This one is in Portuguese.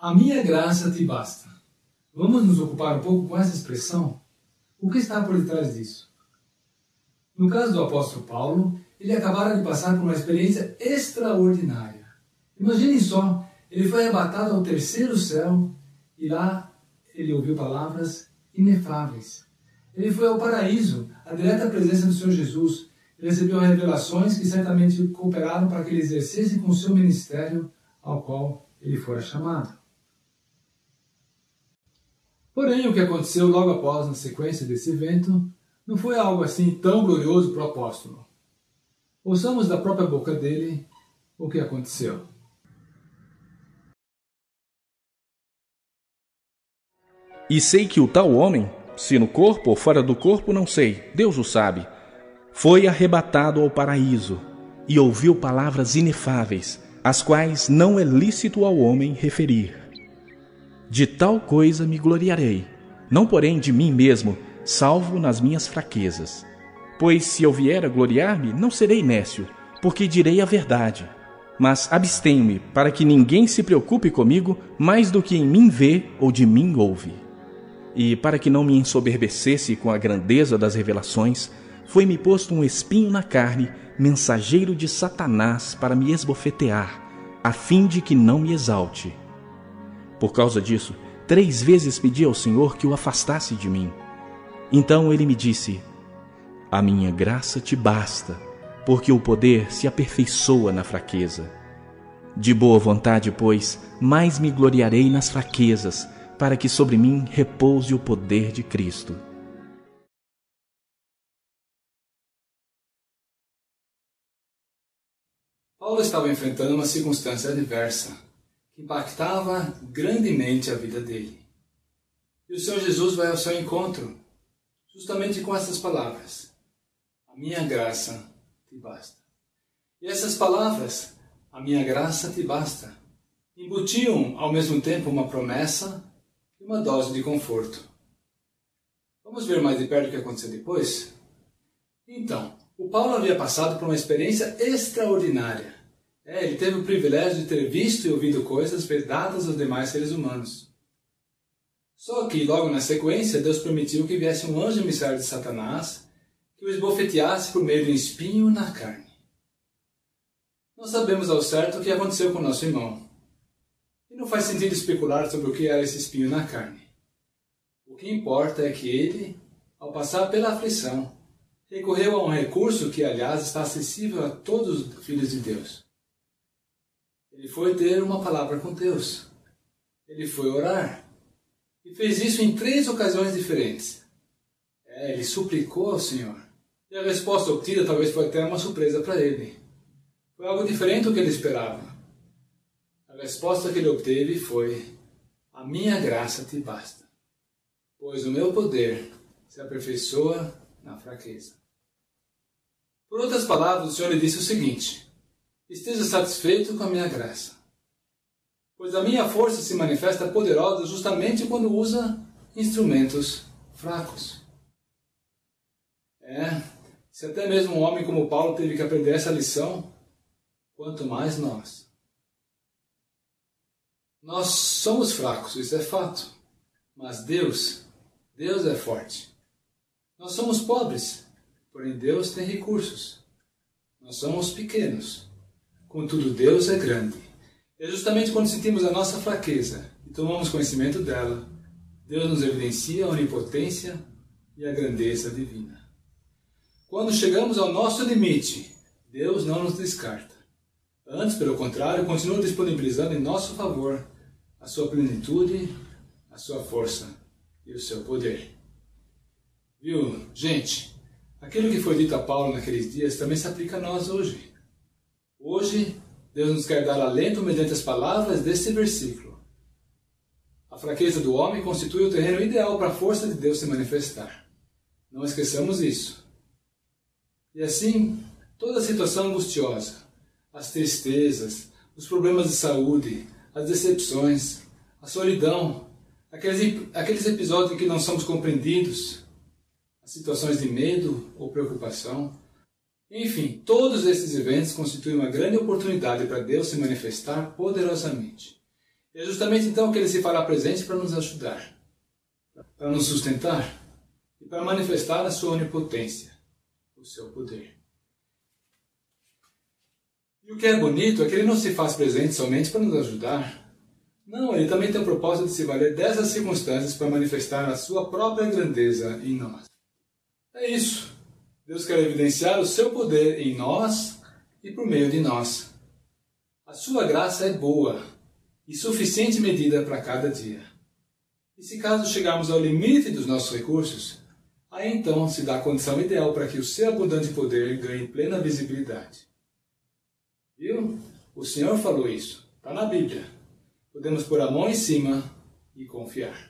A minha graça te basta. Vamos nos ocupar um pouco com essa expressão? O que está por detrás disso? No caso do apóstolo Paulo, ele acabara de passar por uma experiência extraordinária. Imaginem só, ele foi arrebatado ao terceiro céu e lá ele ouviu palavras inefáveis. Ele foi ao paraíso, à direta presença do Senhor Jesus. Ele recebeu revelações que certamente cooperaram para que ele exercesse com o seu ministério ao qual ele fora chamado. Porém, o que aconteceu logo após, na sequência desse evento, não foi algo assim tão glorioso para o apóstolo. Ouçamos da própria boca dele o que aconteceu. E sei que o tal homem, se no corpo ou fora do corpo, não sei, Deus o sabe, foi arrebatado ao paraíso e ouviu palavras inefáveis, as quais não é lícito ao homem referir. De tal coisa me gloriarei, não porém de mim mesmo, salvo nas minhas fraquezas. Pois se eu vier a gloriar-me, não serei nécio, porque direi a verdade. Mas abstenho-me, para que ninguém se preocupe comigo mais do que em mim vê ou de mim ouve. E para que não me ensoberbecesse com a grandeza das revelações, foi-me posto um espinho na carne, mensageiro de Satanás para me esbofetear, a fim de que não me exalte. Por causa disso, três vezes pedi ao Senhor que o afastasse de mim. Então ele me disse: A minha graça te basta, porque o poder se aperfeiçoa na fraqueza. De boa vontade, pois, mais me gloriarei nas fraquezas, para que sobre mim repouse o poder de Cristo. Paulo estava enfrentando uma circunstância adversa impactava grandemente a vida dele. E o Senhor Jesus vai ao seu encontro, justamente com essas palavras: A minha graça te basta. E essas palavras, a minha graça te basta, embutiam ao mesmo tempo uma promessa e uma dose de conforto. Vamos ver mais de perto o que aconteceu depois? Então, o Paulo havia passado por uma experiência extraordinária é, ele teve o privilégio de ter visto e ouvido coisas vedadas aos demais seres humanos. Só que, logo na sequência, Deus permitiu que viesse um anjo emissário de Satanás que o esbofeteasse por meio de um espinho na carne. Não sabemos ao certo o que aconteceu com nosso irmão. E não faz sentido especular sobre o que era esse espinho na carne. O que importa é que ele, ao passar pela aflição, recorreu a um recurso que, aliás, está acessível a todos os filhos de Deus ele foi ter uma palavra com Deus. Ele foi orar. E fez isso em três ocasiões diferentes. É, ele suplicou ao Senhor. E a resposta obtida talvez foi até uma surpresa para ele. Foi algo diferente do que ele esperava. A resposta que ele obteve foi: A minha graça te basta, pois o meu poder se aperfeiçoa na fraqueza. Por outras palavras, o Senhor lhe disse o seguinte: esteja satisfeito com a minha graça. Pois a minha força se manifesta poderosa justamente quando usa instrumentos fracos. É, se até mesmo um homem como Paulo teve que aprender essa lição, quanto mais nós. Nós somos fracos, isso é fato. Mas Deus, Deus é forte. Nós somos pobres, porém Deus tem recursos. Nós somos pequenos, Contudo, Deus é grande. É justamente quando sentimos a nossa fraqueza e tomamos conhecimento dela, Deus nos evidencia a onipotência e a grandeza divina. Quando chegamos ao nosso limite, Deus não nos descarta. Antes, pelo contrário, continua disponibilizando em nosso favor a sua plenitude, a sua força e o seu poder. Viu, gente? Aquilo que foi dito a Paulo naqueles dias também se aplica a nós hoje. Hoje, Deus nos quer dar alento mediante as palavras deste versículo. A fraqueza do homem constitui o terreno ideal para a força de Deus se manifestar. Não esqueçamos isso. E assim, toda situação angustiosa, as tristezas, os problemas de saúde, as decepções, a solidão, aqueles, aqueles episódios em que não somos compreendidos, as situações de medo ou preocupação, enfim, todos esses eventos constituem uma grande oportunidade para Deus se manifestar poderosamente. E é justamente então que ele se fará presente para nos ajudar, para nos sustentar e para manifestar a sua onipotência, o seu poder. E o que é bonito é que ele não se faz presente somente para nos ajudar. Não, ele também tem o propósito de se valer dessas circunstâncias para manifestar a sua própria grandeza em nós. É isso. Deus quer evidenciar o seu poder em nós e por meio de nós. A sua graça é boa e suficiente medida para cada dia. E se caso chegarmos ao limite dos nossos recursos, aí então se dá a condição ideal para que o seu abundante poder ganhe plena visibilidade. Viu? O Senhor falou isso. Está na Bíblia. Podemos pôr a mão em cima e confiar.